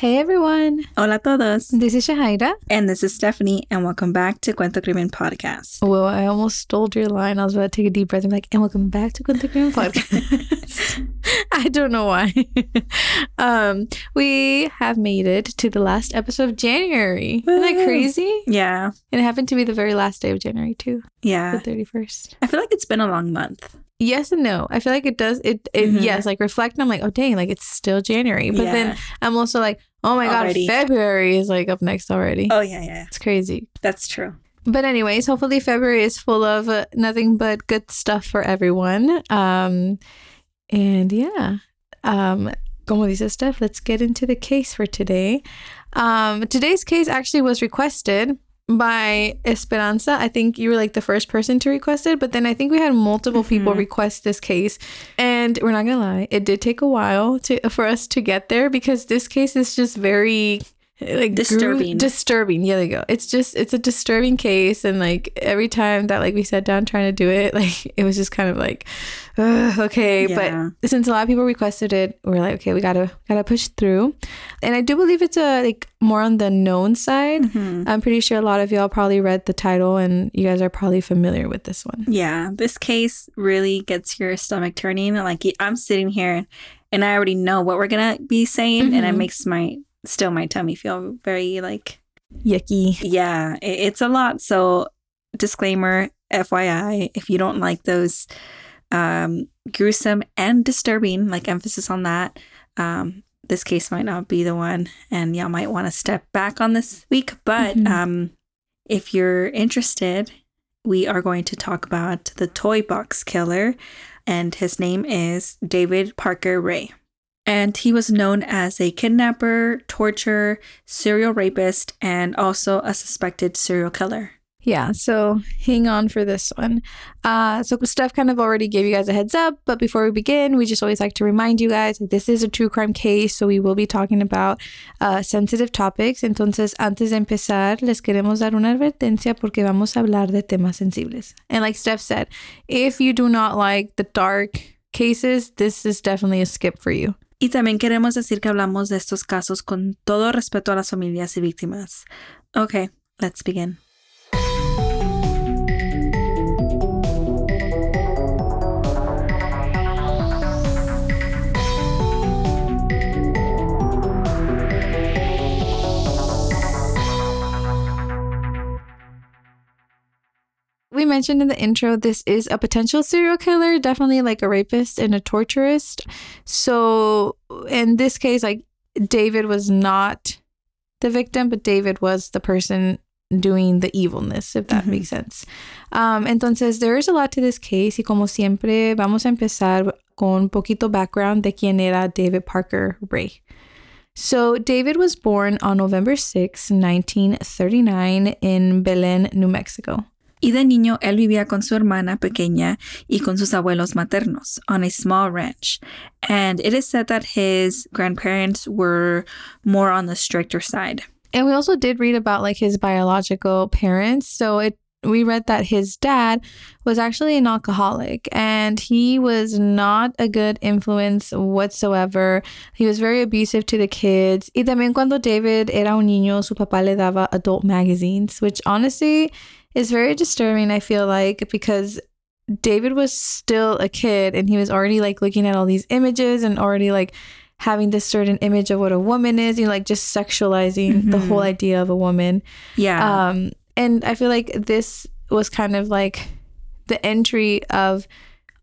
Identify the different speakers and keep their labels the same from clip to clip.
Speaker 1: Hey everyone,
Speaker 2: Hola todos.
Speaker 1: this is Shahida.
Speaker 2: And this is Stephanie, and welcome back to Cuento Crimen Podcast.
Speaker 1: Well, I almost stole your line. I was about to take a deep breath and be like, and welcome back to Cuento Crimen Podcast. I don't know why. um, we have made it to the last episode of January. Isn't that crazy?
Speaker 2: Yeah,
Speaker 1: And it happened to be the very last day of January too,
Speaker 2: Yeah.
Speaker 1: the 31st.
Speaker 2: I feel like it's been a long month.
Speaker 1: Yes and no. I feel like it does. It, it
Speaker 2: Mhm.
Speaker 1: yes, like reflect. And I'm like, oh dang, like it's still January. But
Speaker 2: Yeah.
Speaker 1: then I'm also like, oh my
Speaker 2: Already.
Speaker 1: god, February is like up next already.
Speaker 2: Oh, yeah, yeah.
Speaker 1: It's crazy.
Speaker 2: That's true.
Speaker 1: But anyways, hopefully February is full of uh, nothing but good stuff for everyone. Um, and yeah, um, como dice Steph, let's get into the case for today. Um, today's case actually was requested by Esperanza. I think you were like the first person to request it, but then I think we had multiple people
Speaker 2: Mhm.
Speaker 1: request this case. And we're not gonna lie, it did take a while to for us to get there because this case is just very like
Speaker 2: Disturbing.
Speaker 1: disturbing. Yeah, there you go. It's just it's a disturbing case, and like every time that like we sat down trying to do it, like it was just kind of like, ugh, okay.
Speaker 2: Yeah.
Speaker 1: But since a lot of people requested it, we're like, okay, we gotta gotta push through. And I do believe it's a like more on the known side.
Speaker 2: Mhm.
Speaker 1: I'm pretty sure a lot of y'all probably read the title, and you guys are probably familiar with this one.
Speaker 2: Yeah, this case really gets your stomach turning. Like, I'm sitting here and I already know what we're going to be saying, and it
Speaker 1: Mhm.
Speaker 2: makes my still my tummy feel very like,
Speaker 1: Yucky.
Speaker 2: yeah, it, it's a lot. So, disclaimer FYI, if you don't like those um, gruesome and disturbing, like emphasis on that, um, this case might not be the one, and y'all might want to step back on this week. But
Speaker 1: Mhm.
Speaker 2: um, if you're interested, we are going to talk about the toy box killer, and his name is David Parker Ray. And he was known as a kidnapper, torturer, serial rapist, and also a suspected serial killer.
Speaker 1: Yeah, so hang on for this one. Uh, so Steph kind of already gave you guys a heads up, but before we begin, we just always like to remind you guys this is a true crime case, so we will be talking about uh, sensitive topics. Entonces, antes de empezar, les queremos dar una advertencia porque vamos a hablar de temas sensibles. And like Steph said, if you do not like the dark cases, this is definitely a skip for you.
Speaker 2: Y también queremos decir que hablamos de estos casos con todo respeto a las familias y víctimas. Okay, let's begin.
Speaker 1: We mentioned in the intro, this is a potential serial killer, definitely like a rapist and a torturist. So, in this case, like David was not the victim, but David was the person doing the evilness, if that
Speaker 2: Mhm.
Speaker 1: makes sense. Um, entonces, there is a lot to this case, y como siempre, vamos a empezar con un poquito background de quién era David Parker Ray. So, David was born on November 6, 1939, in Belen, New Mexico.
Speaker 2: Y de niño, él vivía con su hermana pequeña y con sus abuelos maternos on a small ranch. And it is said that his grandparents were more on the stricter side.
Speaker 1: And we also did read about like his biological parents. So it we read that his dad was actually an alcoholic and he was not a good influence whatsoever. He was very abusive to the kids. Y también cuando David era un niño, su papá le daba adult magazines, which honestly is very disturbing, I feel like, because David was still a kid and he was already like looking at all these images and already like having this certain image of what a woman is, you know, like just sexualizing the
Speaker 2: Mhm.
Speaker 1: whole idea of a woman.
Speaker 2: Yeah.
Speaker 1: Um, and I feel like this was kind of like the entry of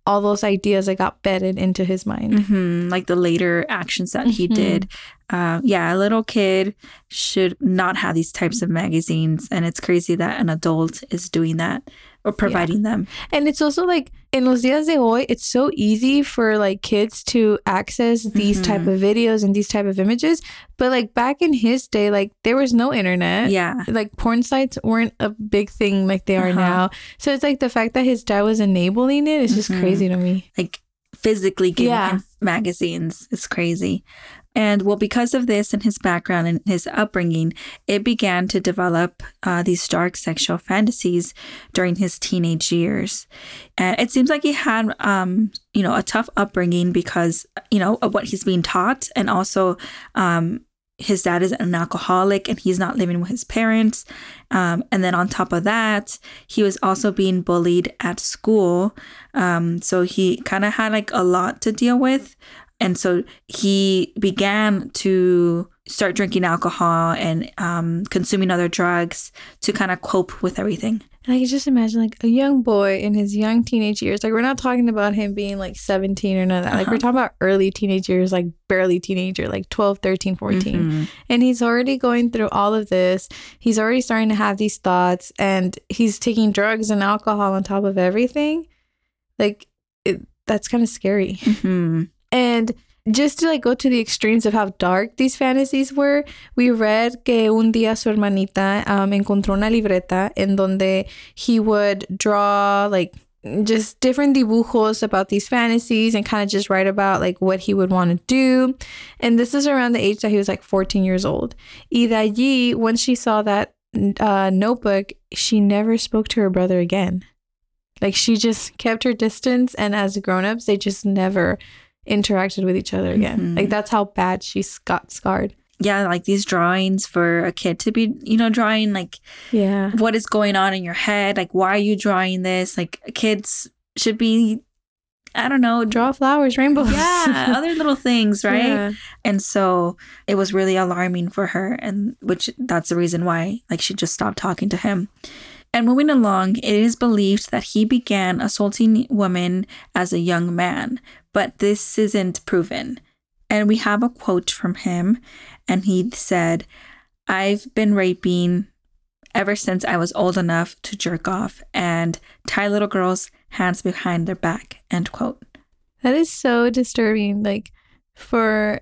Speaker 1: all those ideas that got bedded into his mind.
Speaker 2: hmm Like the later actions that he
Speaker 1: Mhm.
Speaker 2: did. Uh, yeah, a little kid should not have these types of magazines. And it's crazy that an adult is doing that or providing them.
Speaker 1: And it's also like in los días de hoy, it's so easy for like kids to access these type
Speaker 2: Mhm.
Speaker 1: of videos and these type of images. But like back in his day, like there was no internet.
Speaker 2: Yeah.
Speaker 1: Like porn sites weren't a big thing like they are
Speaker 2: Uh-huh.
Speaker 1: now. So it's like the fact that his dad was enabling it is just
Speaker 2: Mhm.
Speaker 1: crazy to me.
Speaker 2: Like physically giving
Speaker 1: Yeah.
Speaker 2: him magazines. It's crazy. And well, because of this and his background and his upbringing, it began to develop uh, these dark sexual fantasies during his teenage years. And it seems like he had, um, you know, a tough upbringing because, you know, of what he's being taught. And also, um, his dad is an alcoholic and he's not living with his parents. Um, and then on top of that, he was also being bullied at school. Um, so he kind of had like a lot to deal with. And so he began to start drinking alcohol and um, consuming other drugs to kind of cope with everything.
Speaker 1: And I can just imagine like a young boy in his young teenage years. Like we're not talking about him being like 17 or none of that. Like we're
Speaker 2: Uh-huh.
Speaker 1: talking about early teenage years, like barely teenager, like 12, 13, 14.
Speaker 2: Mhm.
Speaker 1: And he's already going through all of this. He's already starting to have these thoughts and he's taking drugs and alcohol on top of everything. Like it, that's kind of scary.
Speaker 2: Mhm.
Speaker 1: And just to like go to the extremes of how dark these fantasies were, we read que un día su hermanita um, encontró una libreta en donde he would draw like just different dibujos about these fantasies and kind of just write about like what he would want to do. And this is around the age that he was like 14 years old. Y de allí, when she saw that uh, notebook, she never spoke to her brother again. Like she just kept her distance, and as grown-ups, they just never interacted with each other again.
Speaker 2: Mhm.
Speaker 1: Like that's how bad she got scarred.
Speaker 2: Yeah, like these drawings for a kid to be, you know, drawing like
Speaker 1: Yeah.
Speaker 2: what is going on in your head. Like, why are you drawing this? Like, kids should be, I don't know,
Speaker 1: Draw flowers, rainbows.
Speaker 2: Yeah, other little things, right?
Speaker 1: Yeah.
Speaker 2: And so it was really alarming for her, and which that's the reason why, like, she just stopped talking to him. And moving along, it is believed that he began assaulting women as a young man, but this isn't proven. And we have a quote from him, and he said, I've been raping ever since I was old enough to jerk off and tie little girls' hands behind their back. End quote.
Speaker 1: That is so disturbing. Like for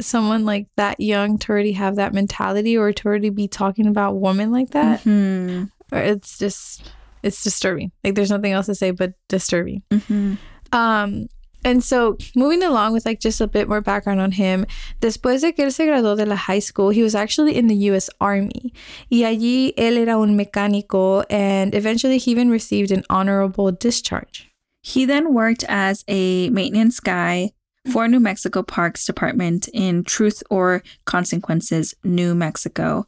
Speaker 1: someone like that young to already have that mentality or to already be talking about women like that.
Speaker 2: Mhm.
Speaker 1: Or it's just it's disturbing. Like there's nothing else to say but disturbing.
Speaker 2: Mhm.
Speaker 1: Um and so moving along with like just a bit more background on him, después de que él se graduó de la high school, he was actually in the US Army. Y allí él era un mecánico and eventually he even received an honorable discharge.
Speaker 2: He then worked as a maintenance guy for New Mexico Parks Department in Truth or Consequences, New Mexico.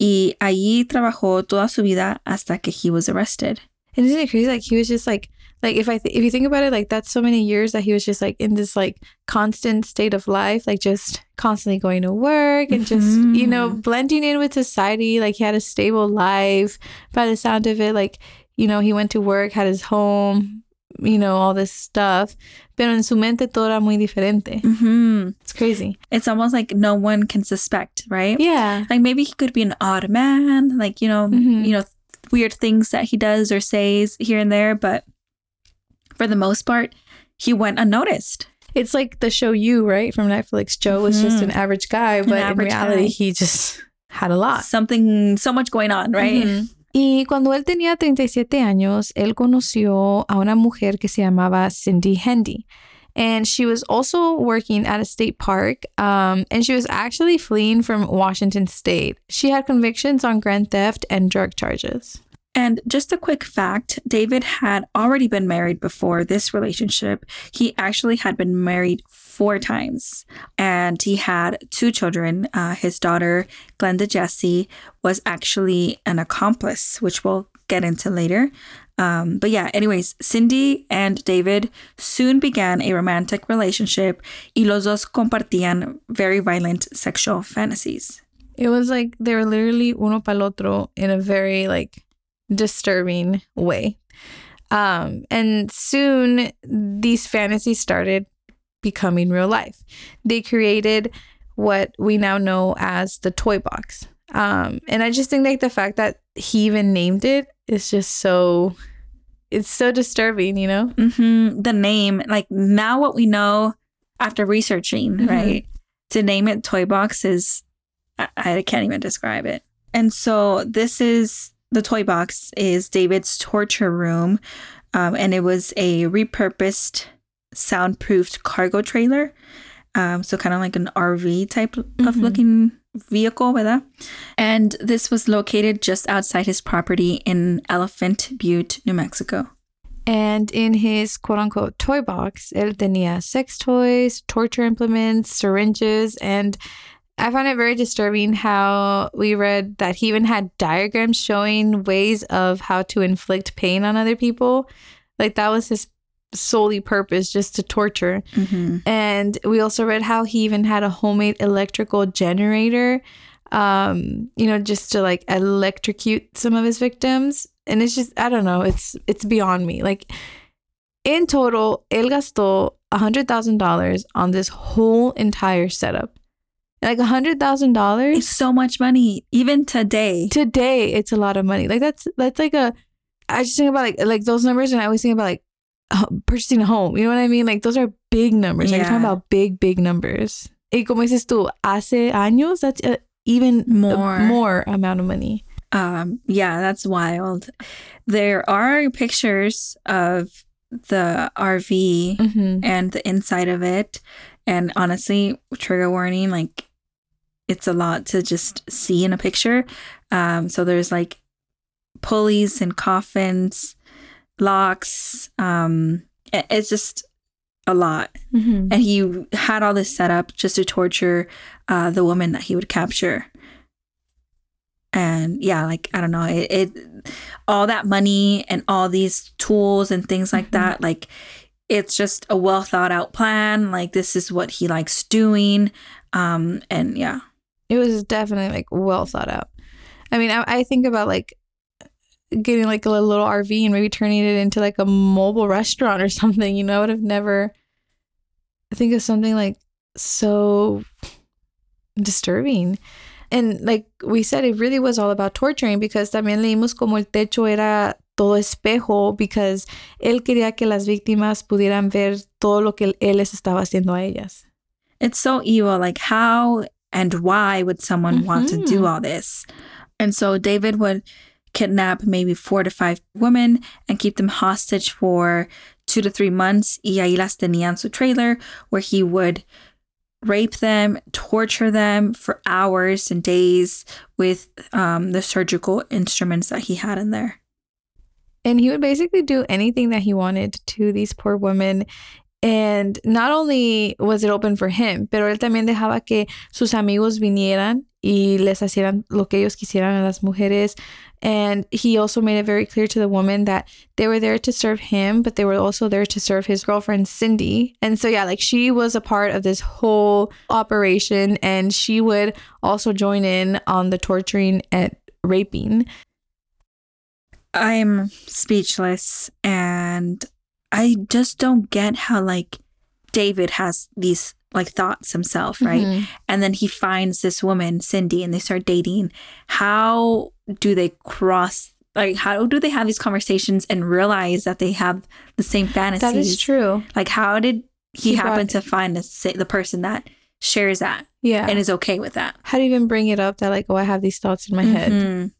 Speaker 2: Y allí trabajó toda su vida hasta que he was arrested.
Speaker 1: And isn't it crazy? Like he was just like, like if I th- if you think about it, like that's so many years that he was just like in this like constant state of life, like just constantly going to work and just you know
Speaker 2: Mhm.
Speaker 1: blending in with society. Like he had a stable life. By the sound of it, like you know he went to work, had his home, you know all this stuff. Pero en su mente todo era muy diferente.
Speaker 2: hmm
Speaker 1: It's crazy.
Speaker 2: It's almost like no one can suspect, right?
Speaker 1: Yeah.
Speaker 2: Like maybe he could be an odd man, like you know,
Speaker 1: Mhm.
Speaker 2: you know, weird things that he does or says here and there, but for the most part, he went unnoticed.
Speaker 1: It's like the show You, right? From Netflix. Joe was just an average guy, but in reality,
Speaker 2: guy.
Speaker 1: he just had a lot.
Speaker 2: Something so much going on, right?
Speaker 1: Y cuando él tenía 37 años, él conoció a una mujer que se llamaba Cindy Hendy. And she was also working at a state park. Um, and she was actually fleeing from Washington state. She had convictions on grand theft and drug charges.
Speaker 2: And just a quick fact David had already been married before this relationship. He actually had been married four times and he had two children. Uh, his daughter, Glenda Jesse, was actually an accomplice, which we'll get into later. Um, but yeah, anyways, Cindy and David soon began a romantic relationship y los dos compartían very violent sexual fantasies.
Speaker 1: It was like they were literally uno para el otro in a very like disturbing way. Um, and soon these fantasies started becoming real life. They created what we now know as the toy box. Um, and I just think like the fact that he even named it is just so it's so disturbing, you know?
Speaker 2: hmm The name, like now what we know after researching,
Speaker 1: Mhm.
Speaker 2: right? To name it Toy Box is, I, I can't even describe it. And so this is the Toy Box is David's torture room. Um, and it was a repurposed soundproofed cargo trailer. Um, so kind of like an RV type of
Speaker 1: Mhm.
Speaker 2: looking vehicle, ¿verdad? And this was located just outside his property in Elephant Butte, New Mexico.
Speaker 1: And in his quote unquote toy box, él tenía sex toys, torture implements, syringes, and I found it very disturbing how we read that he even had diagrams showing ways of how to inflict pain on other people. Like that was his solely purpose, just to torture.
Speaker 2: Mm-hmm.
Speaker 1: And we also read how he even had a homemade electrical generator, um, you know, just to like electrocute some of his victims. And it's just, I don't know, it's it's beyond me. Like in total, él gastó a hundred thousand dollars on this whole entire setup. Like a hundred thousand
Speaker 2: It's
Speaker 1: dollars
Speaker 2: so much money, even today.
Speaker 1: today, it's a lot of money. Like that's that's like a. I just think about like like those numbers, and I always think about like purchasing a home. You know what I mean? Like those are big numbers. Like you're talking about big, big numbers. Y como dices tú, hace años, that's a, even a
Speaker 2: More.
Speaker 1: more amount of money.
Speaker 2: Um, yeah, that's wild. There are pictures of the RV
Speaker 1: Mm-hmm.
Speaker 2: and the inside of it. And honestly, trigger warning, like it's a lot to just see in a picture. Um, so there's like pulleys and coffins, locks. Um, it- it's just a lot.
Speaker 1: Mm-hmm.
Speaker 2: and he had all this set up just to torture uh, the woman that he would capture. And yeah, like I don't know, it, it all that money and all these tools and things like
Speaker 1: Mhm.
Speaker 2: that, like it's just a well thought out plan. Like this is what he likes doing. Um, and yeah,
Speaker 1: It was definitely like well thought out. I mean, I, I think about like getting like a little RV and maybe turning it into like a mobile restaurant or something. You know, I would have never I think of something like so disturbing. And like we said, it really was all about torturing because también leímos como el techo era todo espejo because él quería que las víctimas pudieran ver todo lo que él les estaba haciendo a ellas.
Speaker 2: it's so evil. Like how and why would someone want to do
Speaker 1: Mhm.
Speaker 2: all this? And so David would kidnap maybe four to five women and keep them hostage for two to three months. Y ahí las tenía en su trailer where he would rape them, torture them for hours and days with um, the surgical instruments that he had in there.
Speaker 1: And he would basically do anything that he wanted to these poor women. And not only was it open for him, pero él también dejaba que sus amigos vinieran y les lo que ellos quisieran a las mujeres. And he also made it very clear to the woman that they were there to serve him, but they were also there to serve his girlfriend, Cindy. And so, yeah, like she was a part of this whole operation and she would also join in on the torturing and raping.
Speaker 2: I'm speechless and I just don't get how like David has these like thoughts himself, right?
Speaker 1: Mhm.
Speaker 2: And then he finds this woman, Cindy, and they start dating. How do they cross like how do they have these conversations and realize that they have the same fantasies?
Speaker 1: That is true.
Speaker 2: Like how did he,
Speaker 1: He
Speaker 2: happen
Speaker 1: brought-
Speaker 2: to find the, the person that shares that
Speaker 1: Yeah.
Speaker 2: and is okay with that?
Speaker 1: how do you even bring it up that like oh i have these thoughts in my head
Speaker 2: Mhm.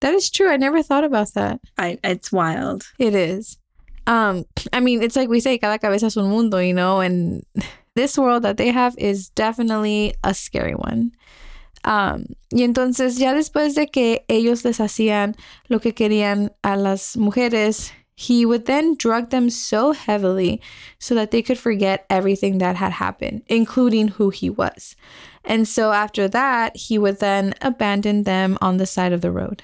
Speaker 1: that is true i never thought about that
Speaker 2: I, it's wild.
Speaker 1: it is um i mean it's like we say cada cabeza es un mundo you know and this world that they have is definitely a scary one um y entonces ya después de que ellos les hacían lo que querían a las mujeres he would then drug them so heavily so that they could forget everything that had happened including who he was and so after that he would then abandon them on the side of the road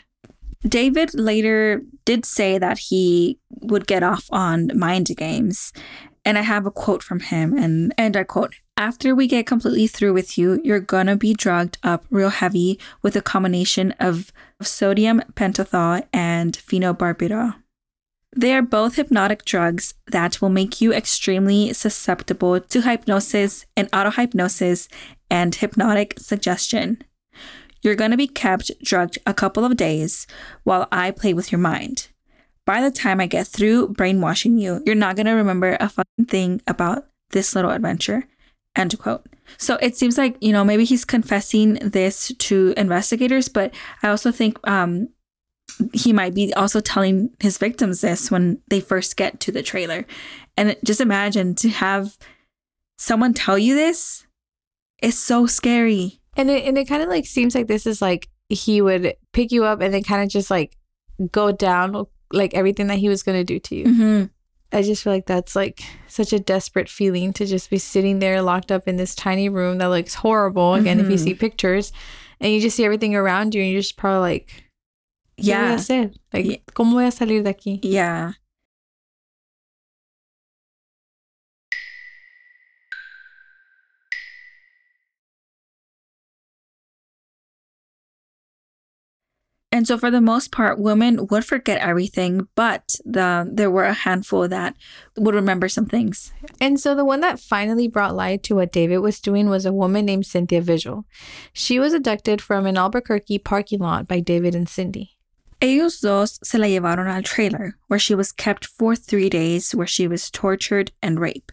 Speaker 2: David later did say that he would get off on mind games. And I have a quote from him, and, and I quote After we get completely through with you, you're gonna be drugged up real heavy with a combination of sodium pentothal and phenobarbital. They are both hypnotic drugs that will make you extremely susceptible to hypnosis and autohypnosis and hypnotic suggestion. You're going to be kept drugged a couple of days while I play with your mind. By the time I get through brainwashing you, you're not going to remember a fucking thing about this little adventure. End quote. So it seems like, you know, maybe he's confessing this to investigators, but I also think um, he might be also telling his victims this when they first get to the trailer. And just imagine to have someone tell you this is so scary.
Speaker 1: And it and it kind of like seems like this is like he would pick you up and then kind of just like go down like everything that he was going to do to you.
Speaker 2: Mm-hmm.
Speaker 1: I just feel like that's like such a desperate feeling to just be sitting there locked up in this tiny room that looks horrible. Again, if you
Speaker 2: Mhm.
Speaker 1: see pictures and you just see everything around you and you're just probably like, ¿qué voy a hacer? Like,
Speaker 2: Yeah.
Speaker 1: ¿cómo voy a salir de aquí?
Speaker 2: Yeah. And so, for the most part, women would forget everything, but the, there were a handful that would remember some things.
Speaker 1: And so the one that finally brought light to what David was doing was a woman named Cynthia Vigil. She was abducted from an Albuquerque parking lot by David and Cindy.
Speaker 2: Ellos dos se la llevaron al trailer, where she was kept for three days, where she was tortured and raped.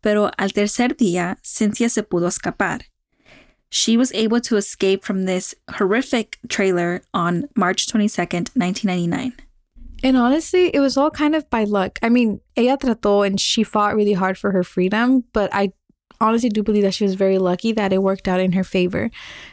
Speaker 2: Pero al tercer día, Cynthia se pudo escapar. She was able to escape from this horrific trailer on March 22nd, 1999.
Speaker 1: And honestly, it was all kind of by luck. I mean, ella trató and she fought really hard for her freedom, but I honestly do believe that she was very lucky that it worked out in her favor.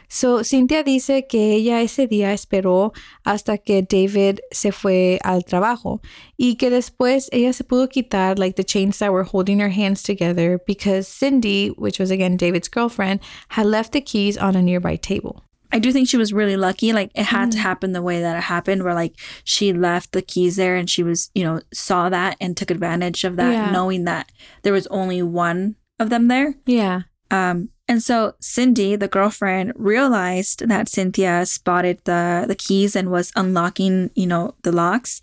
Speaker 1: So, Cynthia dice que ella ese día esperó hasta que David se fue al trabajo y que después ella se pudo quitar like the chains that were holding her hands together because Cindy, which was again David's girlfriend, had left the keys on a nearby table.
Speaker 2: I do think she was really lucky. Like it had to mm. happen the way that it happened, where like she left the keys there and she was, you know, saw that and took advantage of that,
Speaker 1: Yeah.
Speaker 2: knowing that there was only one of them there.
Speaker 1: Yeah.
Speaker 2: Um, and so Cindy, the girlfriend, realized that Cynthia spotted the the keys and was unlocking, you know, the locks,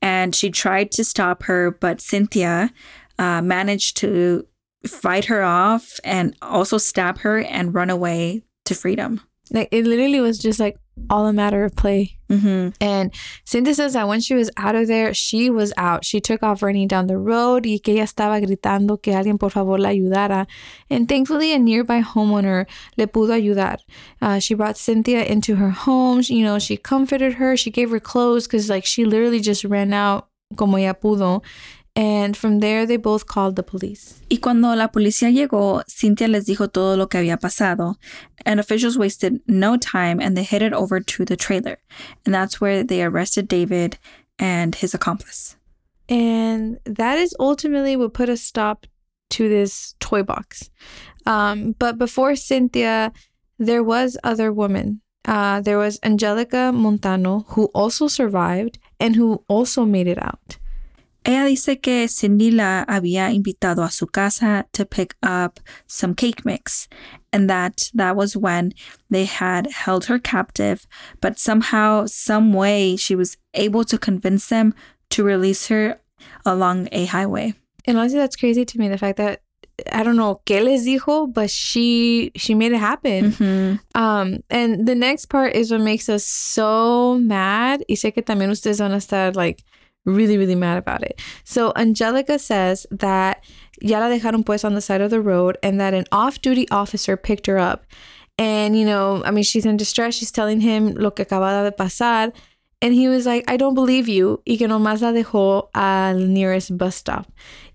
Speaker 2: and she tried to stop her, but Cynthia uh, managed to fight her off and also stab her and run away to freedom.
Speaker 1: Like it literally was just like all a matter of play.
Speaker 2: hmm
Speaker 1: And Cindy says that when she was out of there, she was out. She took off running down the road y que ella estaba gritando que alguien por favor la ayudara. And thankfully, a nearby homeowner le pudo ayudar. Uh, she brought Cynthia into her home. She- You know, she comforted her. She gave her clothes because like she literally just ran out como ella pudo. And from there, they both called the police.
Speaker 2: Y cuando la policía llegó, Cynthia les dijo todo lo que había pasado, and officials wasted no time and they headed over to the trailer. And that's where they arrested David and his accomplice.
Speaker 1: And that is ultimately what put a stop to this toy box. Um, but before Cynthia, there was other women. Uh, there was Angelica Montano, who also survived and who also made it out.
Speaker 2: Ella dice que Cindy la había invitado a su casa to pick up some cake mix, and that that was when they had held her captive, but somehow, some way, she was able to convince them to release her along a highway.
Speaker 1: And honestly, that's crazy to me. The fact that I don't know qué les dijo, but she she made it happen.
Speaker 2: Mhm.
Speaker 1: Um, and the next part is what makes us so mad. Y sé que también ustedes van a estar like really, really mad about it. So Angelica says that ya la dejaron pues on the side of the road and that an off-duty officer picked her up. And, you know, I mean, she's in distress. She's telling him lo que acaba de pasar. And he was like, I don't believe you. Y que nomás la dejó al nearest bus stop.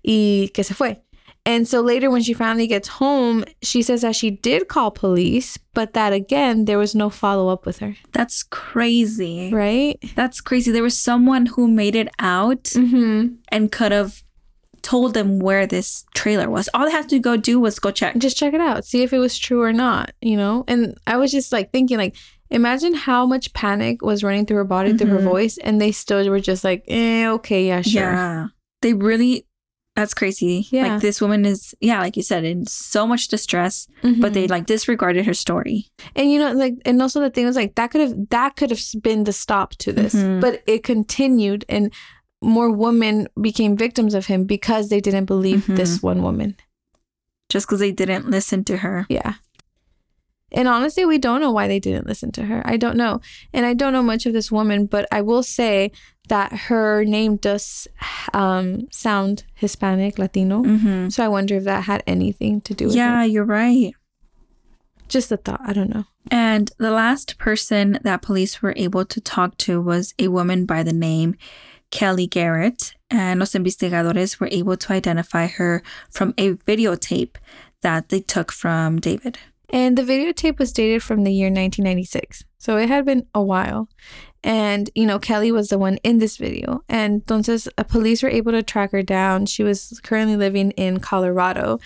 Speaker 1: Y que se fue. And so later, when she finally gets home, she says that she did call police, but that again, there was no follow up with her.
Speaker 2: That's crazy.
Speaker 1: Right?
Speaker 2: That's crazy. There was someone who made it out
Speaker 1: Mm-hmm.
Speaker 2: and could have told them where this trailer was. All they had to go do was go check.
Speaker 1: Just check it out, see if it was true or not, you know? And I was just like thinking, like, imagine how much panic was running through her body, through her
Speaker 2: Mhm.
Speaker 1: voice, and they still were just like, eh, okay, yeah, sure.
Speaker 2: Yeah. They really that's crazy.
Speaker 1: Yeah.
Speaker 2: Like this woman is yeah, like you said, in so much distress, but they
Speaker 1: Mhm.
Speaker 2: like disregarded her story.
Speaker 1: and you know like and also the thing was like that could have that could have been the stop to this
Speaker 2: Mhm.
Speaker 1: but it continued and more women became victims of him because they didn't believe
Speaker 2: Mhm.
Speaker 1: this one woman
Speaker 2: Just because they didn't listen to her.
Speaker 1: yeah and honestly we don't know why they didn't listen to her i don't know and i don't know much of this woman but i will say that her name does um, sound Hispanic, Latino.
Speaker 2: hmm
Speaker 1: So I wonder if that had anything to do with
Speaker 2: Yeah,
Speaker 1: it.
Speaker 2: you're right.
Speaker 1: Just a thought. I don't know.
Speaker 2: And the last person that police were able to talk to was a woman by the name Kelly Garrett. And los investigadores were able to identify her from a videotape that they took from David.
Speaker 1: And the videotape was dated from the year 1996. So it had been a while. And, you know, Kelly was the one in this video. And entonces, uh, police were able to track her down. She was currently living in Colorado.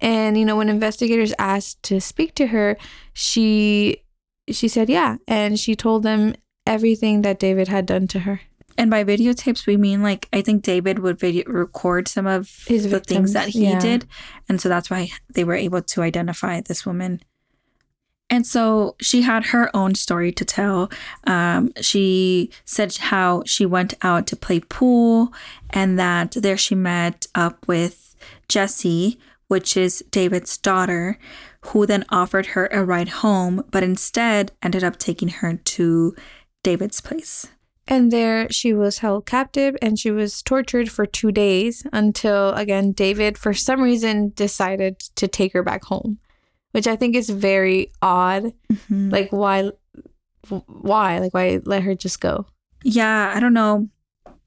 Speaker 1: And, you know, when investigators asked to speak to her, she she said yeah. And she told them everything that David had done to her.
Speaker 2: And by videotapes, we mean like I think David would video record some of
Speaker 1: His
Speaker 2: the things that he
Speaker 1: yeah.
Speaker 2: did, and so that's why they were able to identify this woman. And so she had her own story to tell. Um, she said how she went out to play pool, and that there she met up with Jesse, which is David's daughter, who then offered her a ride home, but instead ended up taking her to David's place.
Speaker 1: And there she was held captive and she was tortured for two days until, again, David, for some reason, decided to take her back home, which I think is very odd.
Speaker 2: Mhm.
Speaker 1: Like, why? Why? Like, why let her just go?
Speaker 2: Yeah, I don't know.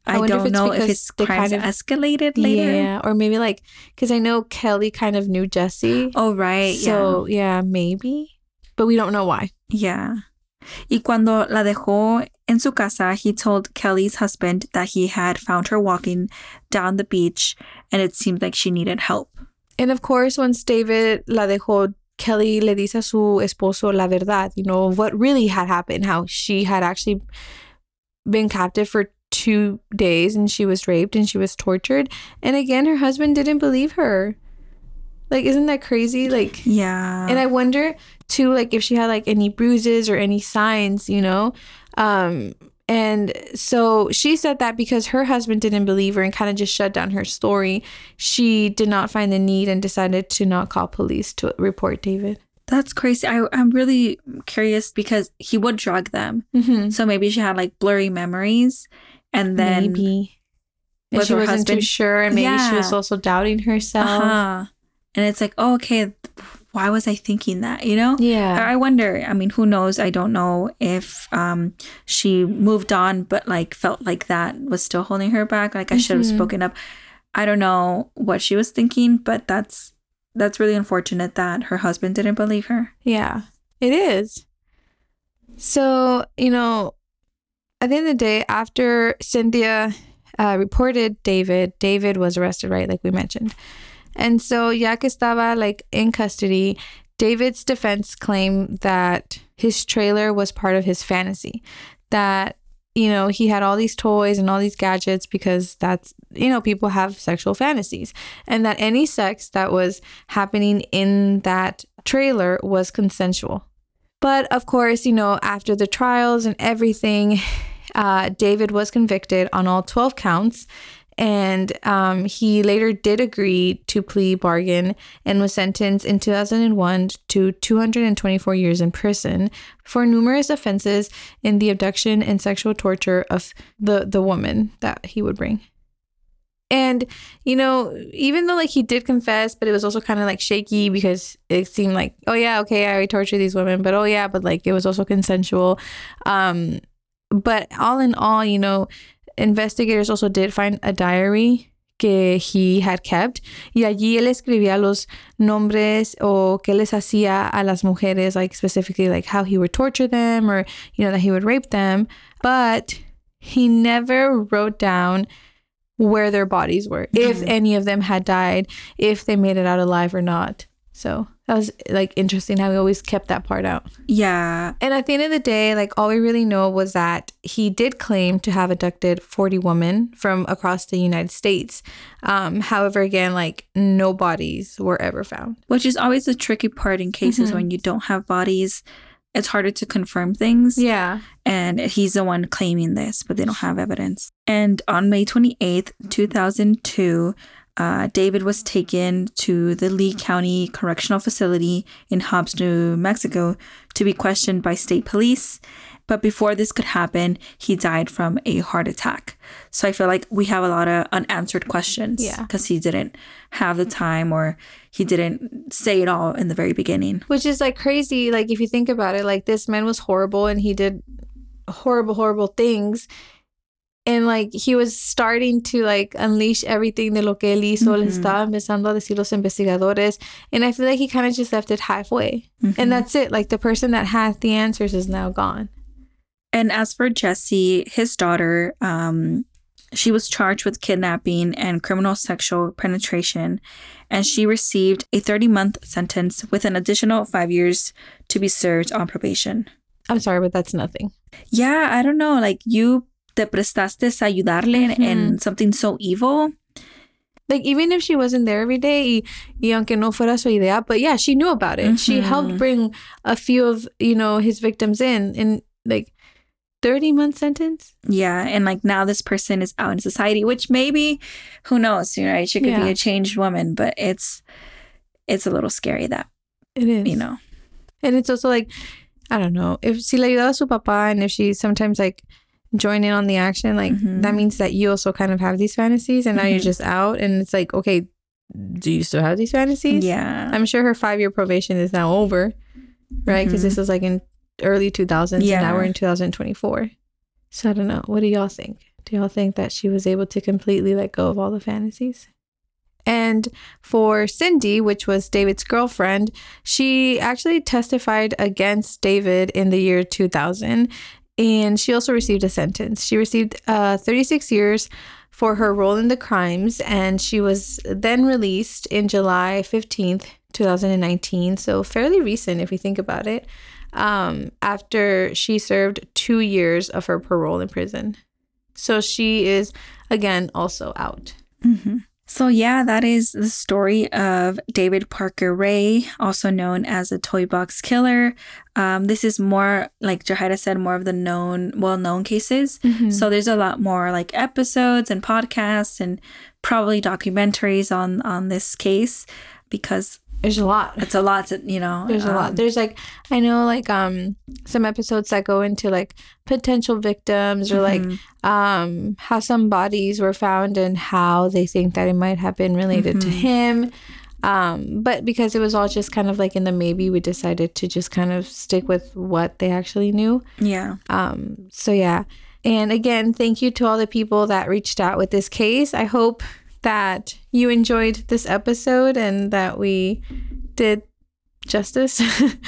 Speaker 1: I
Speaker 2: I, don't
Speaker 1: it's
Speaker 2: know if his crimes
Speaker 1: kind of-
Speaker 2: escalated later.
Speaker 1: Yeah. Or maybe like, because I know Kelly kind of knew Jesse.
Speaker 2: Oh, right.
Speaker 1: So, yeah, maybe. But we don't know why.
Speaker 2: yeah. Yeah. Y cuando la dejó en su casa, he told Kelly's husband that he had found her walking down the beach and it seemed like she needed help.
Speaker 1: And of course, once David la dejó, Kelly le dice a su esposo la verdad, you know, what really had happened, how she had actually been captive for two days and she was raped and she was tortured. And again, her husband didn't believe her. Like, isn't that crazy? Like,
Speaker 2: Yeah.
Speaker 1: and I wonder too, like, if she had like any bruises or any signs, you know? Um, and so she said that because her husband didn't believe her and kind of just shut down her story, she did not find the need and decided to not call police to report David.
Speaker 2: That's crazy. I, I'm really curious because he would drug them.
Speaker 1: Mm-hmm.
Speaker 2: So maybe she had like blurry memories and then.
Speaker 1: maybe. And she
Speaker 2: her
Speaker 1: wasn't too
Speaker 2: husband-
Speaker 1: sure, and maybe she was also doubting herself.
Speaker 2: Uh-huh. And it's like, oh, okay, why was I thinking that? You know?
Speaker 1: Yeah.
Speaker 2: I wonder. I mean, who knows? I don't know if um she moved on, but like felt like that was still holding her back. Like I should have
Speaker 1: Mhm.
Speaker 2: spoken up. I don't know what she was thinking, but that's that's really unfortunate that her husband didn't believe her.
Speaker 1: Yeah, it is. So, you know, at the end of the day, after Cynthia uh, reported David, David was arrested, right? Like we mentioned. And so, ya que estaba like in custody, David's defense claimed that his trailer was part of his fantasy. That, you know, he had all these toys and all these gadgets because that's, you know, people have sexual fantasies. And that any sex that was happening in that trailer was consensual. But of course, you know, after the trials and everything, uh, David was convicted on all 12 counts. And um, he later did agree to plea bargain and was sentenced in 2001 to 224 years in prison for numerous offenses in the abduction and sexual torture of the, the woman that he would bring. And, you know, even though like he did confess, but it was also kind of like shaky because it seemed like, oh yeah, okay, I tortured these women, but oh yeah, but like it was also consensual. Um, but all in all, you know, investigators also did find a diary que he had kept y allí él escribía los nombres o qué les hacía a las mujeres like specifically like how he would torture them or you know that he would rape them but he never wrote down where their bodies were if
Speaker 2: Mhm.
Speaker 1: any of them had died if they made it out alive or not so that was like interesting how he always kept that part out
Speaker 2: Yeah.
Speaker 1: and at the end of the day, like all we really know was that he did claim to have abducted 40 women from across the United States. Um, however, again, like no bodies were ever found.
Speaker 2: Which is always the tricky part in cases
Speaker 1: Mhm.
Speaker 2: when you don't have bodies. It's harder to confirm things.
Speaker 1: Yeah.
Speaker 2: and he's the one claiming this, but they don't have evidence. And on May 28th, 2002, uh, David was taken to the Lee County Correctional Facility in Hobbs, New Mexico, to be questioned by state police. But before this could happen, he died from a heart attack. So I feel like we have a lot of unanswered questions.
Speaker 1: Yeah.
Speaker 2: Because he didn't have the time or he didn't say it all in the very beginning.
Speaker 1: Which is like crazy. Like if you think about it, like this man was horrible and he did horrible, horrible things. And like he was starting to like unleash everything de lo que él hizo, le
Speaker 2: Mhm.
Speaker 1: estaba empezando a decir los investigadores. And I feel like he kind of just left it halfway.
Speaker 2: Mhm.
Speaker 1: And that's it. Like the person that had the answers is now gone.
Speaker 2: And as for Jesse, his daughter, um, she was charged with kidnapping and criminal sexual penetration, and she received a 30 month sentence with an additional five years to be served on probation.
Speaker 1: I'm sorry, but that's nothing.
Speaker 2: Yeah, I don't know. Like, you te prestaste a ayudarle in, in something so evil.
Speaker 1: Like even if she wasn't there every day, y, y aunque no fuera su idea, but yeah, she knew about it. She helped bring a few of you know his victims in, in like thirty month sentence.
Speaker 2: Yeah, and like now this person is out in society, which maybe, who knows, you know, she could be a changed woman, but it's it's a little scary that
Speaker 1: It is,
Speaker 2: you know.
Speaker 1: and it's also like I don't know if si le ayudaba a su papá, and if she sometimes like join in on the action, like
Speaker 2: Mhm.
Speaker 1: that means that you also kind of have these fantasies, and now you're
Speaker 2: Mhm.
Speaker 1: just out, and it's like okay, do you still have these fantasies?
Speaker 2: Yeah,
Speaker 1: I'm sure her five year probation is now over, right? Because
Speaker 2: Mhm.
Speaker 1: this was like in early 2000s, and
Speaker 2: Yeah.
Speaker 1: now we're in 2024. So I don't know. What do y'all think? Do y'all think that she was able to completely let go of all the fantasies? And for Cindy, which was David's girlfriend, she actually testified against David in the year 2000. And she also received a sentence. She received uh, 36 years for her role in the crimes. And she was then released in July 15th, 2019. So fairly recent if you think about it, um, after she served two years of her parole in prison. So she is, again, also out.
Speaker 2: hmm So, yeah, that is the story of David Parker Ray, also known as the Toy Box Killer. Um, this is more, like Jahida said, more of the known, well known cases. So, there's a lot more like episodes and podcasts and probably documentaries on on this case because
Speaker 1: There's a lot.
Speaker 2: it's a lot to, you know.
Speaker 1: There's a lot.
Speaker 2: um,
Speaker 1: There's like I know like um some episodes that go into like potential victims or like
Speaker 2: mhm.
Speaker 1: um how some bodies were found and how they think that it might have been related to
Speaker 2: Mhm.
Speaker 1: him. Um, but because it was all just kind of like in the maybe, we decided to just kind of stick with what they actually knew.
Speaker 2: yeah.
Speaker 1: Um, so yeah. And again, thank you to all the people that reached out with this case. I hope that you enjoyed this episode and that we did justice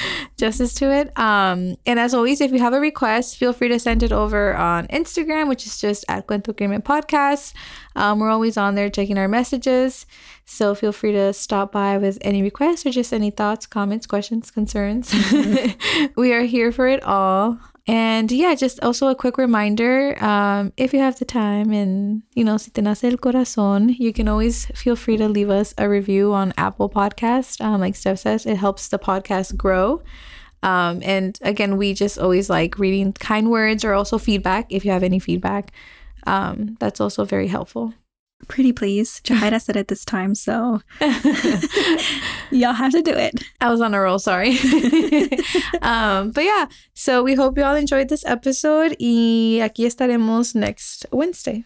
Speaker 1: justice to it. Um and as always if you have a request feel free to send it over on instagram which is just at cuento crimen podcast. Um, we're always on there checking our messages. So feel free to stop by with any requests or just any thoughts comments questions concerns. We are here for it all and yeah, just also a quick reminder um, if you have the time and, you know, si te nace el corazón, you can always feel free to leave us a review on Apple Podcast. Um, like Steph says, it helps the podcast grow. Um, and again, we just always like reading kind words or also feedback if you have any feedback. Um, that's also very helpful.
Speaker 2: Pretty please. Jahida said it this time, so y'all have to do it.
Speaker 1: I was on a roll, sorry. um, but yeah, so we hope you all enjoyed this episode y aquí estaremos next Wednesday.